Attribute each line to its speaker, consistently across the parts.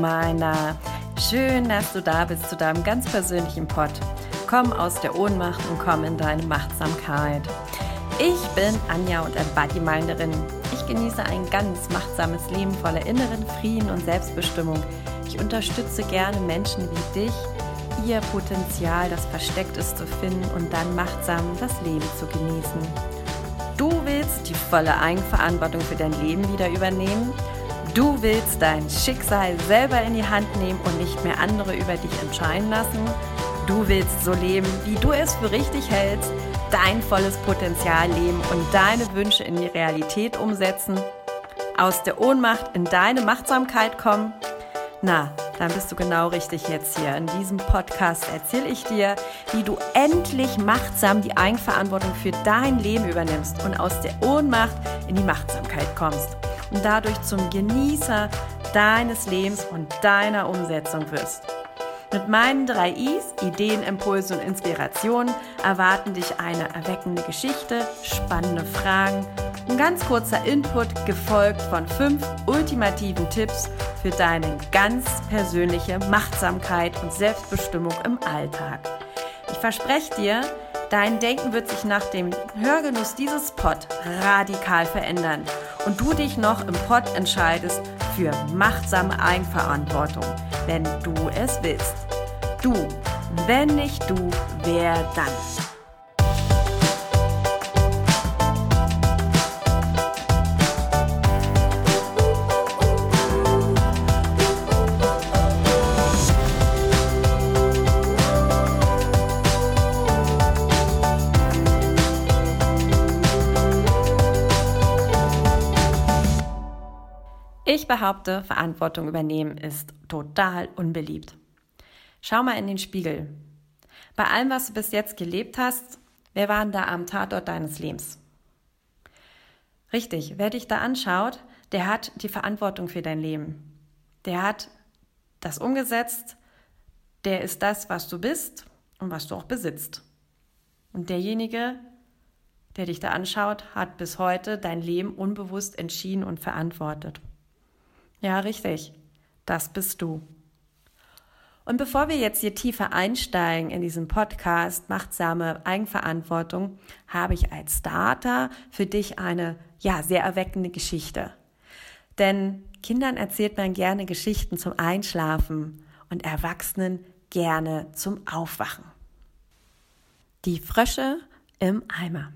Speaker 1: Minder. Schön, dass du da bist zu deinem ganz persönlichen Pod. Komm aus der Ohnmacht und komm in deine Machtsamkeit. Ich bin Anja und Embody Minderin. Ich genieße ein ganz machtsames Leben voller inneren Frieden und Selbstbestimmung. Ich unterstütze gerne Menschen wie dich, ihr Potenzial, das versteckt ist, zu finden und dann machtsam das Leben zu genießen. Du willst die volle Eigenverantwortung für dein Leben wieder übernehmen? Du willst dein Schicksal selber in die Hand nehmen und nicht mehr andere über dich entscheiden lassen? Du willst so leben, wie du es für richtig hältst, dein volles Potenzial leben und deine Wünsche in die Realität umsetzen? Aus der Ohnmacht in deine Machtsamkeit kommen? Na, dann bist du genau richtig jetzt hier. In diesem Podcast erzähle ich dir, wie du endlich machtsam die Eigenverantwortung für dein Leben übernimmst und aus der Ohnmacht in die Machtsamkeit kommst und dadurch zum Genießer deines Lebens und deiner Umsetzung wirst. Mit meinen drei I's, Ideen, Impulse und Inspirationen, erwarten dich eine erweckende Geschichte, spannende Fragen, ein ganz kurzer Input, gefolgt von fünf ultimativen Tipps für deine ganz persönliche Machtsamkeit und Selbstbestimmung im Alltag. Ich verspreche dir, dein Denken wird sich nach dem Hörgenuss dieses Pod radikal verändern und du dich noch im Pod entscheidest für machtsame Eigenverantwortung, wenn du es willst. Du, wenn nicht du, wer dann? Behaupte, Verantwortung übernehmen ist total unbeliebt. Schau mal in den Spiegel. Bei allem, was du bis jetzt gelebt hast, wer war denn da am Tatort deines Lebens? Richtig, wer dich da anschaut, der hat die Verantwortung für dein Leben. Der hat das umgesetzt, der ist das, was du bist und was du auch besitzt. Und derjenige, der dich da anschaut, hat bis heute dein Leben unbewusst entschieden und verantwortet. Ja, richtig. Das bist du. Und bevor wir jetzt hier tiefer einsteigen in diesen Podcast Machtsame Eigenverantwortung, habe ich als Starter für dich eine, ja, sehr erweckende Geschichte. Denn Kindern erzählt man gerne Geschichten zum Einschlafen und Erwachsenen gerne zum Aufwachen. Die Frösche im Eimer.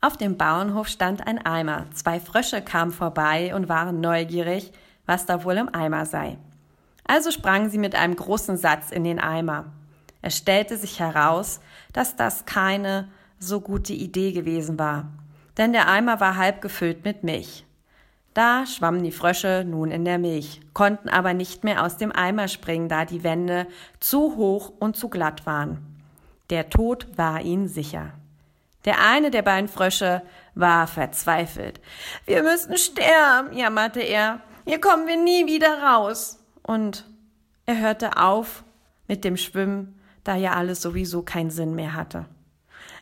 Speaker 1: Auf dem Bauernhof stand ein Eimer. Zwei Frösche kamen vorbei und waren neugierig, was da wohl im Eimer sei. Also sprangen sie mit einem großen Satz in den Eimer. Es stellte sich heraus, dass das keine so gute Idee gewesen war, denn der Eimer war halb gefüllt mit Milch. Da schwammen die Frösche nun in der Milch, konnten aber nicht mehr aus dem Eimer springen, da die Wände zu hoch und zu glatt waren. Der Tod war ihnen sicher. Der eine der beiden Frösche war verzweifelt. Wir müssen sterben, jammerte er. Hier kommen wir nie wieder raus. Und er hörte auf mit dem Schwimmen, da ja alles sowieso keinen Sinn mehr hatte.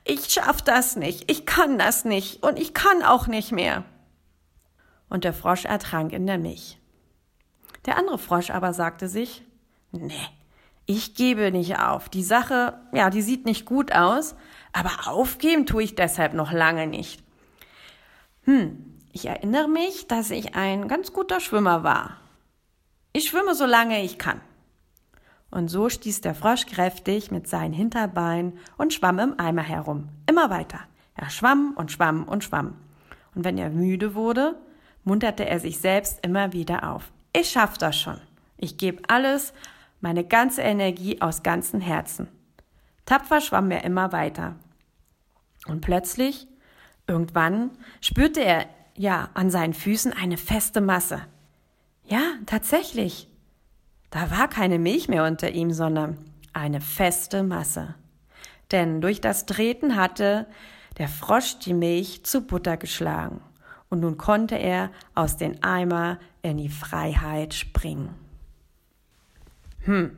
Speaker 1: Ich schaff das nicht, ich kann das nicht und ich kann auch nicht mehr. Und der Frosch ertrank in der Milch. Der andere Frosch aber sagte sich, nee, ich gebe nicht auf. Die Sache, ja, die sieht nicht gut aus, aber aufgeben tue ich deshalb noch lange nicht. Hm, ich erinnere mich, dass ich ein ganz guter Schwimmer war. Ich schwimme so lange ich kann. Und so stieß der Frosch kräftig mit seinen Hinterbeinen und schwamm im Eimer herum. Immer weiter. Er schwamm und schwamm und schwamm. Und wenn er müde wurde, munterte er sich selbst immer wieder auf. Ich schaff das schon. Ich gebe alles, meine ganze Energie aus ganzem Herzen. Tapfer schwamm er immer weiter. Und plötzlich, irgendwann, spürte er ja, an seinen Füßen eine feste Masse. Ja, tatsächlich. Da war keine Milch mehr unter ihm, sondern eine feste Masse. Denn durch das Treten hatte der Frosch die Milch zu Butter geschlagen. Und nun konnte er aus den Eimer in die Freiheit springen. Hm.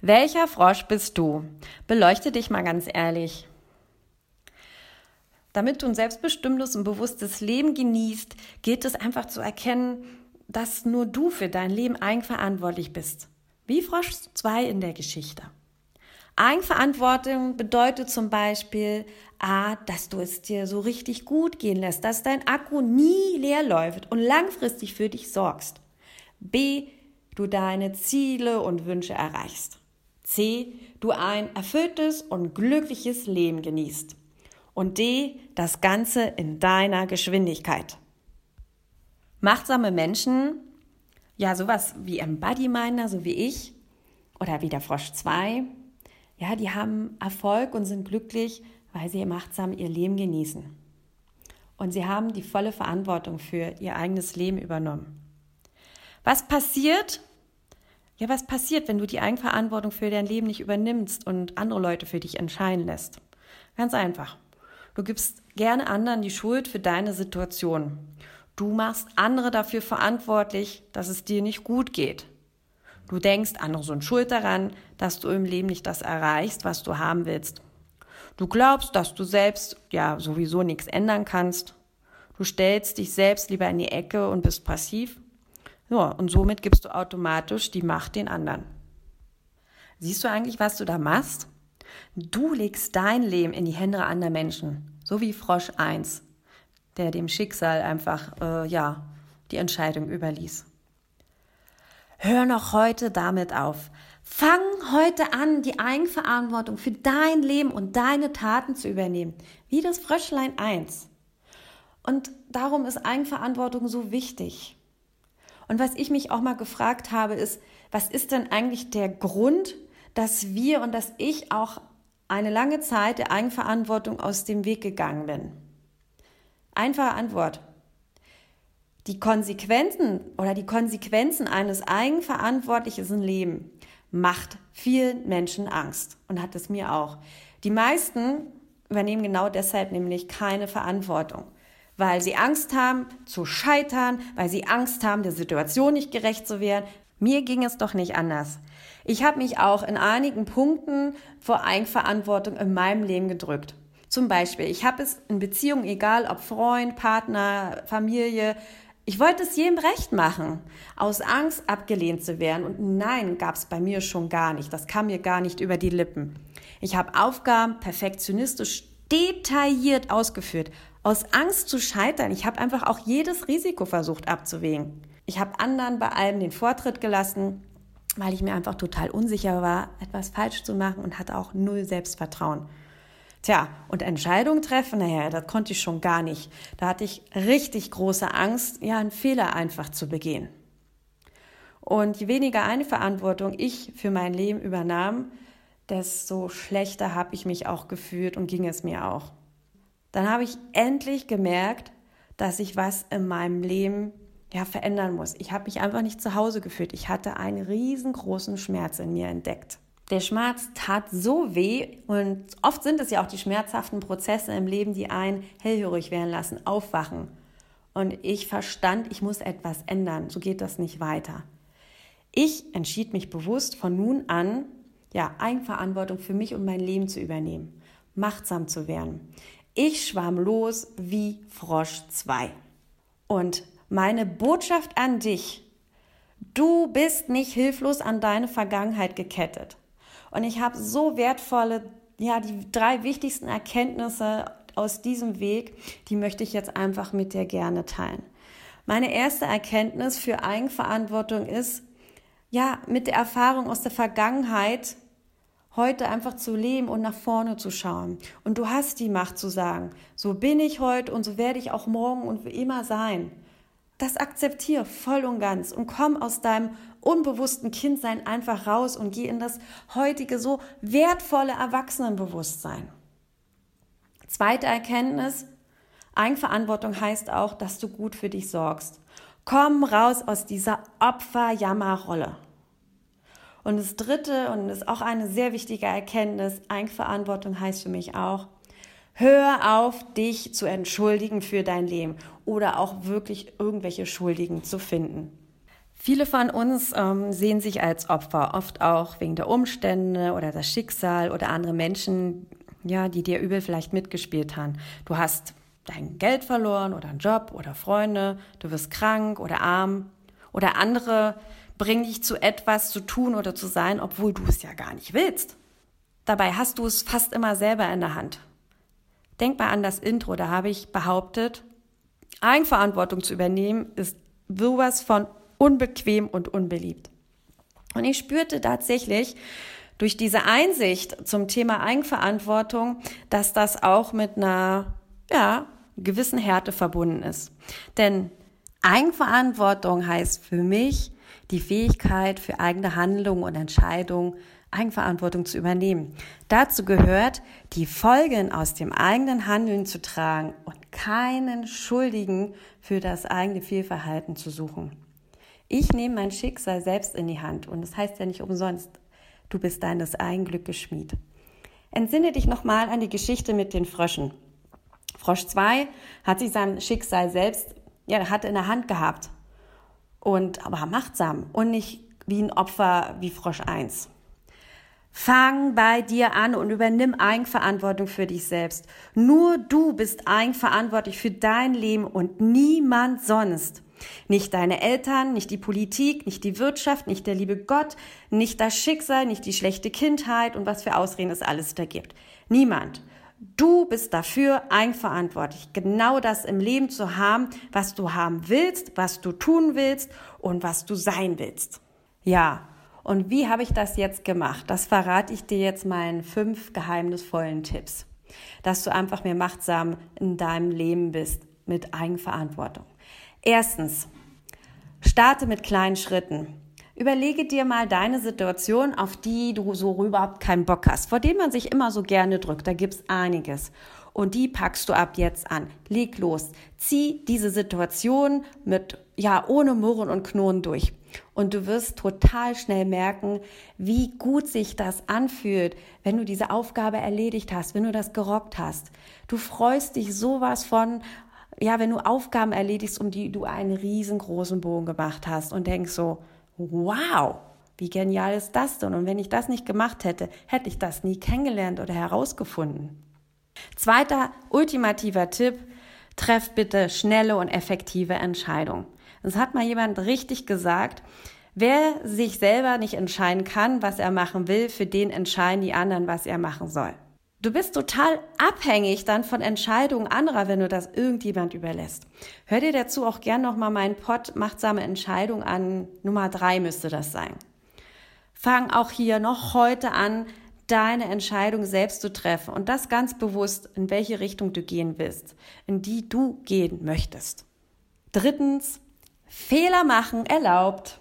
Speaker 1: Welcher Frosch bist du? Beleuchte dich mal ganz ehrlich. Damit du ein selbstbestimmtes und bewusstes Leben genießt, gilt es einfach zu erkennen, dass nur du für dein Leben eigenverantwortlich bist. Wie Frosch 2 in der Geschichte. Eigenverantwortung bedeutet zum Beispiel, A, dass du es dir so richtig gut gehen lässt, dass dein Akku nie leer läuft und langfristig für dich sorgst. B, du deine Ziele und Wünsche erreichst. C, du ein erfülltes und glückliches Leben genießt. Und D, das Ganze in deiner Geschwindigkeit. Machtsame Menschen, ja, sowas wie Embodyminer, so wie ich, oder wie der Frosch 2, ja, die haben Erfolg und sind glücklich, weil sie machtsam ihr Leben genießen. Und sie haben die volle Verantwortung für ihr eigenes Leben übernommen. Was passiert? Ja, was passiert, wenn du die Eigenverantwortung für dein Leben nicht übernimmst und andere Leute für dich entscheiden lässt? Ganz einfach. Du gibst gerne anderen die Schuld für deine Situation. Du machst andere dafür verantwortlich, dass es dir nicht gut geht. Du denkst, andere sind schuld daran, dass du im Leben nicht das erreichst, was du haben willst. Du glaubst, dass du selbst ja sowieso nichts ändern kannst. Du stellst dich selbst lieber in die Ecke und bist passiv. Ja, und somit gibst du automatisch die Macht den anderen. Siehst du eigentlich, was du da machst? Du legst dein Leben in die Hände anderer Menschen, so wie Frosch 1, der dem Schicksal einfach, äh, ja, die Entscheidung überließ. Hör noch heute damit auf. Fang heute an, die Eigenverantwortung für dein Leben und deine Taten zu übernehmen, wie das Fröschlein 1. Und darum ist Eigenverantwortung so wichtig. Und was ich mich auch mal gefragt habe, ist, was ist denn eigentlich der Grund, dass wir und dass ich auch eine lange Zeit der Eigenverantwortung aus dem Weg gegangen bin? Einfache Antwort. Die Konsequenzen oder die Konsequenzen eines eigenverantwortlichen Lebens macht vielen Menschen Angst und hat es mir auch. Die meisten übernehmen genau deshalb nämlich keine Verantwortung, weil sie Angst haben zu scheitern, weil sie Angst haben, der Situation nicht gerecht zu werden. Mir ging es doch nicht anders. Ich habe mich auch in einigen Punkten vor Eigenverantwortung in meinem Leben gedrückt. Zum Beispiel, ich habe es in Beziehungen, egal ob Freund, Partner, Familie, ich wollte es jedem recht machen, aus Angst abgelehnt zu werden. Und nein, gab es bei mir schon gar nicht. Das kam mir gar nicht über die Lippen. Ich habe Aufgaben perfektionistisch detailliert ausgeführt, aus Angst zu scheitern. Ich habe einfach auch jedes Risiko versucht abzuwägen. Ich habe anderen bei allem den Vortritt gelassen, weil ich mir einfach total unsicher war, etwas falsch zu machen und hatte auch null Selbstvertrauen. Tja, und Entscheidungen treffen, naja, das konnte ich schon gar nicht. Da hatte ich richtig große Angst, ja, einen Fehler einfach zu begehen. Und je weniger eine Verantwortung ich für mein Leben übernahm, desto schlechter habe ich mich auch gefühlt und ging es mir auch. Dann habe ich endlich gemerkt, dass ich was in meinem Leben ja verändern muss. Ich habe mich einfach nicht zu Hause gefühlt. Ich hatte einen riesengroßen Schmerz in mir entdeckt. Der Schmerz tat so weh und oft sind es ja auch die schmerzhaften Prozesse im Leben, die einen hellhörig werden lassen, aufwachen. Und ich verstand, ich muss etwas ändern, so geht das nicht weiter. Ich entschied mich bewusst von nun an, ja, Eigenverantwortung für mich und mein Leben zu übernehmen, machtsam zu werden. Ich schwamm los wie Frosch 2. Und meine Botschaft an dich, du bist nicht hilflos an deine Vergangenheit gekettet. Und ich habe so wertvolle, ja, die drei wichtigsten Erkenntnisse aus diesem Weg, die möchte ich jetzt einfach mit dir gerne teilen. Meine erste Erkenntnis für Eigenverantwortung ist, ja, mit der Erfahrung aus der Vergangenheit heute einfach zu leben und nach vorne zu schauen. Und du hast die Macht zu sagen, so bin ich heute und so werde ich auch morgen und immer sein. Das akzeptiere voll und ganz und komm aus deinem unbewussten Kindsein einfach raus und geh in das heutige so wertvolle Erwachsenenbewusstsein. Zweite Erkenntnis, Eigenverantwortung heißt auch, dass du gut für dich sorgst. Komm raus aus dieser Opfer-Jammer-Rolle. Und das dritte, und ist auch eine sehr wichtige Erkenntnis, Eigenverantwortung heißt für mich auch, hör auf, dich zu entschuldigen für dein Leben oder auch wirklich irgendwelche Schuldigen zu finden. Viele von uns ähm, sehen sich als Opfer, oft auch wegen der Umstände oder das Schicksal oder andere Menschen, ja, die dir übel vielleicht mitgespielt haben. Du hast dein Geld verloren oder einen Job oder Freunde, du wirst krank oder arm Oder andere bringen dich zu etwas zu tun oder zu sein, obwohl du es ja gar nicht willst. Dabei hast du es fast immer selber in der Hand. Denk mal an das Intro, da habe ich behauptet, Eigenverantwortung zu übernehmen ist sowas von unbequem und unbeliebt. Und ich spürte tatsächlich durch diese Einsicht zum Thema Eigenverantwortung, dass das auch mit einer ja, gewissen Härte verbunden ist. Denn Eigenverantwortung heißt für mich die Fähigkeit für eigene Handlungen und Entscheidungen Eigenverantwortung zu übernehmen. Dazu gehört, die Folgen aus dem eigenen Handeln zu tragen und keinen Schuldigen für das eigene Fehlverhalten zu suchen. Ich nehme mein Schicksal selbst in die Hand und das heißt ja nicht umsonst, du bist deines eigenen Glückes Schmied. Entsinne dich nochmal an die Geschichte mit den Fröschen. Frosch 2 hat sich sein Schicksal selbst, ja, hat in der Hand gehabt und aber machtsam und nicht wie ein Opfer wie Frosch 1. Fang bei dir an und übernimm Eigenverantwortung für dich selbst. Nur du bist eigenverantwortlich für dein Leben und niemand sonst. Nicht deine Eltern, nicht die Politik, nicht die Wirtschaft, nicht der liebe Gott, nicht das Schicksal, nicht die schlechte Kindheit und was für Ausreden es alles da gibt. Niemand. Du bist dafür eigenverantwortlich, genau das im Leben zu haben, was du haben willst, was du tun willst und was du sein willst. Ja, und wie habe ich das jetzt gemacht? Das verrate ich dir jetzt meinen fünf geheimnisvollen Tipps, dass du einfach mehr machtsam in deinem Leben bist mit Eigenverantwortung. Erstens, starte mit kleinen Schritten. Überlege dir mal deine Situation, auf die du so überhaupt keinen Bock hast, vor dem man sich immer so gerne drückt. Da gibt's einiges. Und die packst du ab jetzt an. Leg los. Zieh diese Situation mit, ja, ohne Murren und Knurren durch. Und du wirst total schnell merken, wie gut sich das anfühlt, wenn du diese Aufgabe erledigt hast, wenn du das gerockt hast. Du freust dich sowas von, ja, wenn du Aufgaben erledigst, um die du einen riesengroßen Bogen gemacht hast und denkst so, wow, wie genial ist das denn? Und wenn ich das nicht gemacht hätte, hätte ich das nie kennengelernt oder herausgefunden. Zweiter ultimativer Tipp, treff bitte schnelle und effektive Entscheidungen. Das hat mal jemand richtig gesagt. Wer sich selber nicht entscheiden kann, was er machen will, für den entscheiden die anderen, was er machen soll. Du bist total abhängig dann von Entscheidungen anderer, wenn du das irgendjemand überlässt. Hör dir dazu auch gern nochmal meinen Pod Machtsame Entscheidung an. Nummer drei müsste das sein. Fang auch hier noch heute an, deine Entscheidung selbst zu treffen und das ganz bewusst, in welche Richtung du gehen willst, in die du gehen möchtest. Drittens, Fehler machen erlaubt.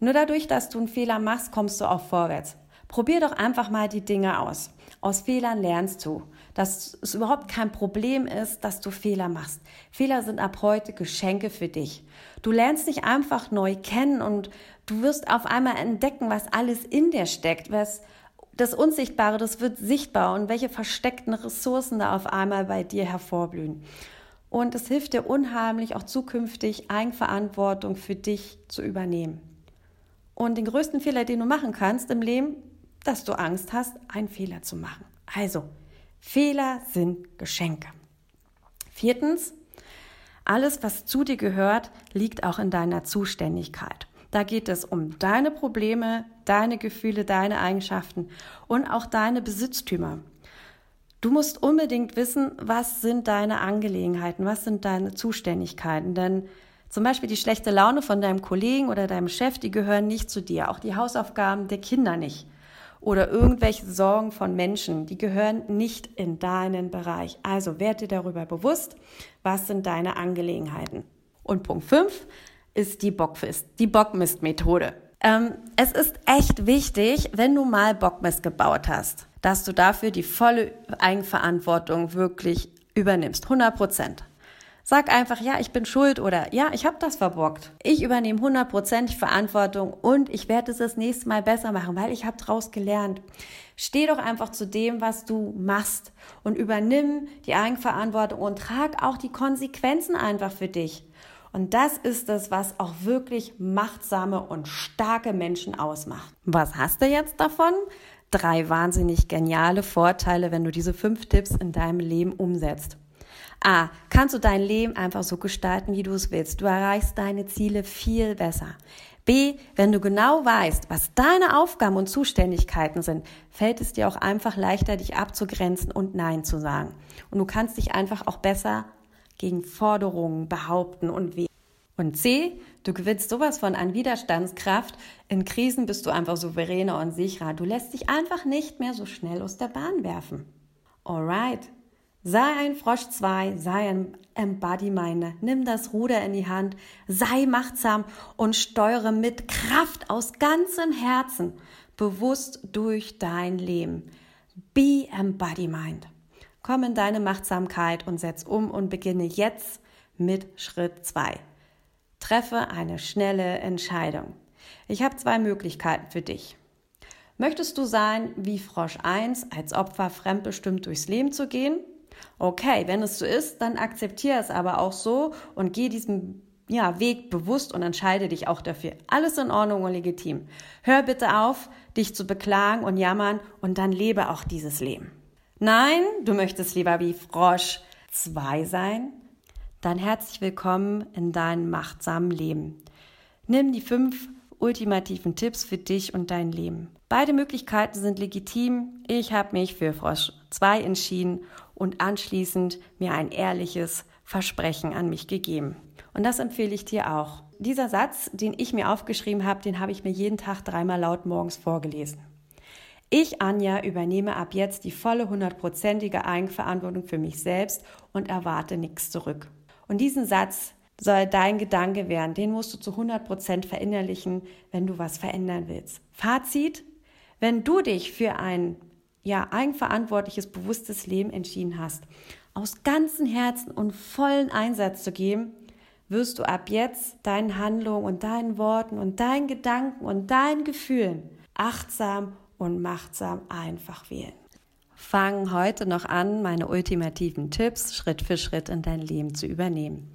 Speaker 1: Nur dadurch, dass du einen Fehler machst, kommst du auch vorwärts. Probier doch einfach mal die Dinge aus. Aus Fehlern lernst du, dass es überhaupt kein Problem ist, dass du Fehler machst. Fehler sind ab heute Geschenke für dich. Du lernst dich einfach neu kennen und du wirst auf einmal entdecken, was alles in dir steckt, was das Unsichtbare, das wird sichtbar und welche versteckten Ressourcen da auf einmal bei dir hervorblühen. Und es hilft dir unheimlich, auch zukünftig Eigenverantwortung für dich zu übernehmen. Und den größten Fehler, den du machen kannst im Leben, dass du Angst hast, einen Fehler zu machen. Also, Fehler sind Geschenke. Viertens, alles, was zu dir gehört, liegt auch in deiner Zuständigkeit. Da geht es um deine Probleme, deine Gefühle, deine Eigenschaften und auch deine Besitztümer. Du musst unbedingt wissen, was sind deine Angelegenheiten, was sind deine Zuständigkeiten. Denn zum Beispiel die schlechte Laune von deinem Kollegen oder deinem Chef, die gehören nicht zu dir. Auch die Hausaufgaben der Kinder nicht. Oder irgendwelche Sorgen von Menschen, die gehören nicht in deinen Bereich. Also werd dir darüber bewusst, was sind deine Angelegenheiten. Und Punkt 5 ist die Bockfist, die Bockmist-Methode. Ähm, es ist echt wichtig, wenn du mal Bockmist gebaut hast, dass du dafür die volle Eigenverantwortung wirklich übernimmst. 100 Prozent. Sag einfach, ja, ich bin schuld oder ja, ich habe das verbockt. Ich übernehme hundertprozentig Verantwortung und ich werde es das nächste Mal besser machen, weil ich habe daraus gelernt. Steh doch einfach zu dem, was du machst und übernimm die Eigenverantwortung und trag auch die Konsequenzen einfach für dich. Und das ist es, was auch wirklich machtsame und starke Menschen ausmacht. Was hast du jetzt davon? Drei wahnsinnig geniale Vorteile, wenn du diese fünf Tipps in deinem Leben umsetzt. A. Kannst du dein Leben einfach so gestalten, wie du es willst. Du erreichst deine Ziele viel besser. B, wenn du genau weißt, was deine Aufgaben und Zuständigkeiten sind, fällt es dir auch einfach leichter, dich abzugrenzen und Nein zu sagen. Und du kannst dich einfach auch besser gegen Forderungen behaupten und wehren. Und C, du gewinnst sowas von an Widerstandskraft. In Krisen bist du einfach souveräner und sicherer. Du lässt dich einfach nicht mehr so schnell aus der Bahn werfen. Alright. Sei ein Frosch 2, sei ein Embody-Minder, nimm das Ruder in die Hand, sei machtsam und steuere mit Kraft aus ganzem Herzen bewusst durch dein Leben. Be Embody-Mind. Komm in deine Machtsamkeit und setz um und beginne jetzt mit Schritt 2. Treffe eine schnelle Entscheidung. Ich habe zwei Möglichkeiten für dich. Möchtest du sein wie Frosch 1, als Opfer fremdbestimmt durchs Leben zu gehen? Okay, wenn es so ist, dann akzeptiere es aber auch so und geh diesen ja, Weg bewusst und entscheide dich auch dafür. Alles in Ordnung und legitim. Hör bitte auf, dich zu beklagen und jammern und dann lebe auch dieses Leben. Nein, du möchtest lieber wie Frosch 2 sein? Dann herzlich willkommen in deinem machtsamen Leben. Nimm die fünf ultimativen Tipps für dich und dein Leben. Beide Möglichkeiten sind legitim. Ich habe mich für Frosch 2 entschieden und anschließend mir ein ehrliches Versprechen an mich gegeben. Und das empfehle ich dir auch. Dieser Satz, den ich mir aufgeschrieben habe, den habe ich mir jeden Tag dreimal laut morgens vorgelesen. Ich, Anja, übernehme ab jetzt die volle hundertprozentige Eigenverantwortung für mich selbst und erwarte nichts zurück. Und diesen Satz soll dein Gedanke werden. Den musst du zu 100 Prozent verinnerlichen, wenn du was verändern willst. Fazit, wenn du dich für ein ja, eigenverantwortliches, bewusstes Leben entschieden hast, aus ganzem Herzen und vollen Einsatz zu geben, wirst du ab jetzt deinen Handlungen und deinen Worten und deinen Gedanken und deinen Gefühlen achtsam und machtsam einfach wählen. Fang heute noch an, meine ultimativen Tipps Schritt für Schritt in dein Leben zu übernehmen.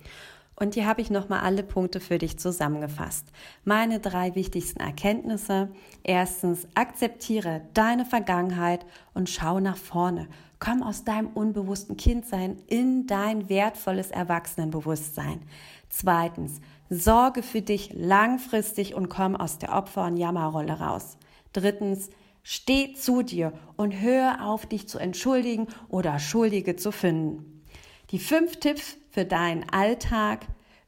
Speaker 1: Und hier habe ich nochmal alle Punkte für dich zusammengefasst. Meine drei wichtigsten Erkenntnisse. Erstens, akzeptiere deine Vergangenheit und schau nach vorne. Komm aus deinem unbewussten Kindsein in dein wertvolles Erwachsenenbewusstsein. Zweitens, sorge für dich langfristig und komm aus der Opfer- und Jammerrolle raus. Drittens, steh zu dir und hör auf, dich zu entschuldigen oder Schuldige zu finden. Die fünf Tipps für deinen Alltag.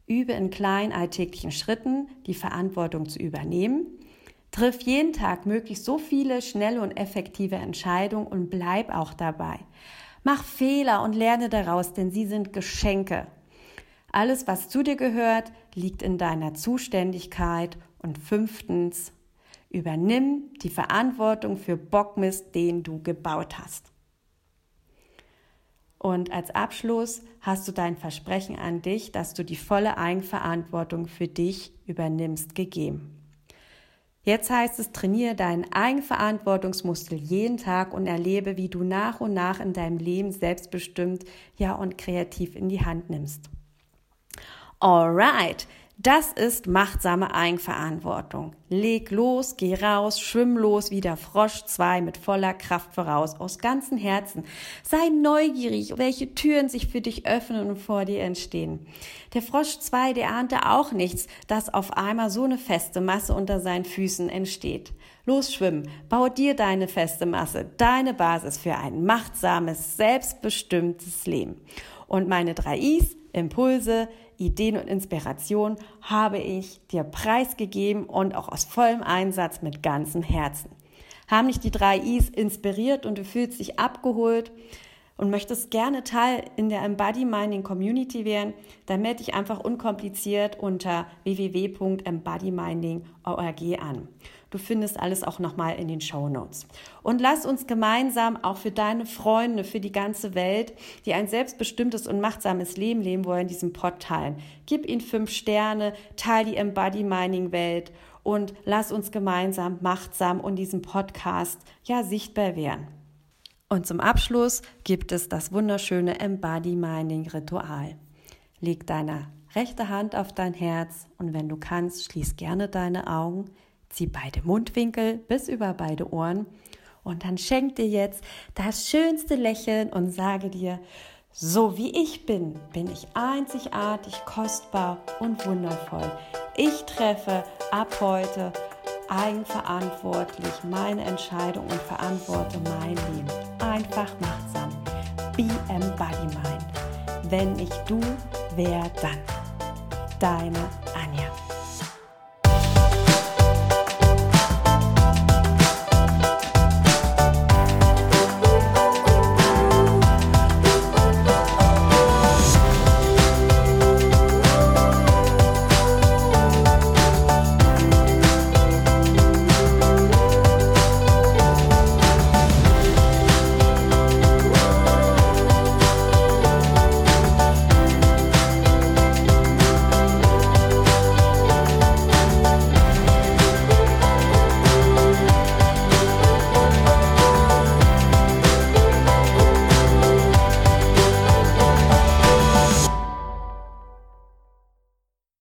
Speaker 1: Übe in kleinen alltäglichen Schritten die Verantwortung zu übernehmen. Triff jeden Tag möglichst so viele schnelle und effektive Entscheidungen und bleib auch dabei. Mach Fehler und lerne daraus, denn sie sind Geschenke. Alles, was zu dir gehört, liegt in deiner Zuständigkeit. Und fünftens, übernimm die Verantwortung für Bockmist, den du gebaut hast. Und als Abschluss hast du dein Versprechen an dich, dass du die volle Eigenverantwortung für dich übernimmst, gegeben. Jetzt heißt es, trainiere deinen Eigenverantwortungsmuskel jeden Tag und erlebe, wie du nach und nach in deinem Leben selbstbestimmt, ja und kreativ in die Hand nimmst. Alright, das ist machtsame Eigenverantwortung. Leg los, geh raus, schwimm los wie der Frosch 2 mit voller Kraft voraus, aus ganzem Herzen. Sei neugierig, welche Türen sich für dich öffnen und vor dir entstehen. Der Frosch 2, der ahnte auch nichts, dass auf einmal so eine feste Masse unter seinen Füßen entsteht. Los schwimmen, bau dir deine feste Masse, deine Basis für ein machtsames, selbstbestimmtes Leben. Und meine drei Is, Impulse, Ideen und Inspiration habe ich dir preisgegeben und auch aus vollem Einsatz mit ganzem Herzen. Haben dich die drei Is inspiriert und du fühlst dich abgeholt und möchtest gerne Teil in der Embody Mining Community werden, dann melde dich einfach unkompliziert unter www.embodyminding.org an. Du findest alles auch nochmal in den Show Notes. Und lass uns gemeinsam auch für deine Freunde, für die ganze Welt, die ein selbstbestimmtes und machtsames Leben leben wollen, diesen Pod teilen. Gib ihnen fünf Sterne, teil die Embody Mining Welt und lass uns gemeinsam machtsam und diesen Podcast ja sichtbar werden. Und zum Abschluss gibt es das wunderschöne Embody Mining Ritual. Leg deine rechte Hand auf dein Herz und wenn du kannst, schließ gerne deine Augen zieh beide Mundwinkel bis über beide Ohren und dann schenk dir jetzt das schönste Lächeln und sage dir, So wie ich bin, bin ich einzigartig, kostbar und wundervoll. Ich treffe ab heute eigenverantwortlich meine Entscheidung und verantworte mein Leben. Einfach machtsam. Be embody mind. Wenn nicht du, wer dann? Deine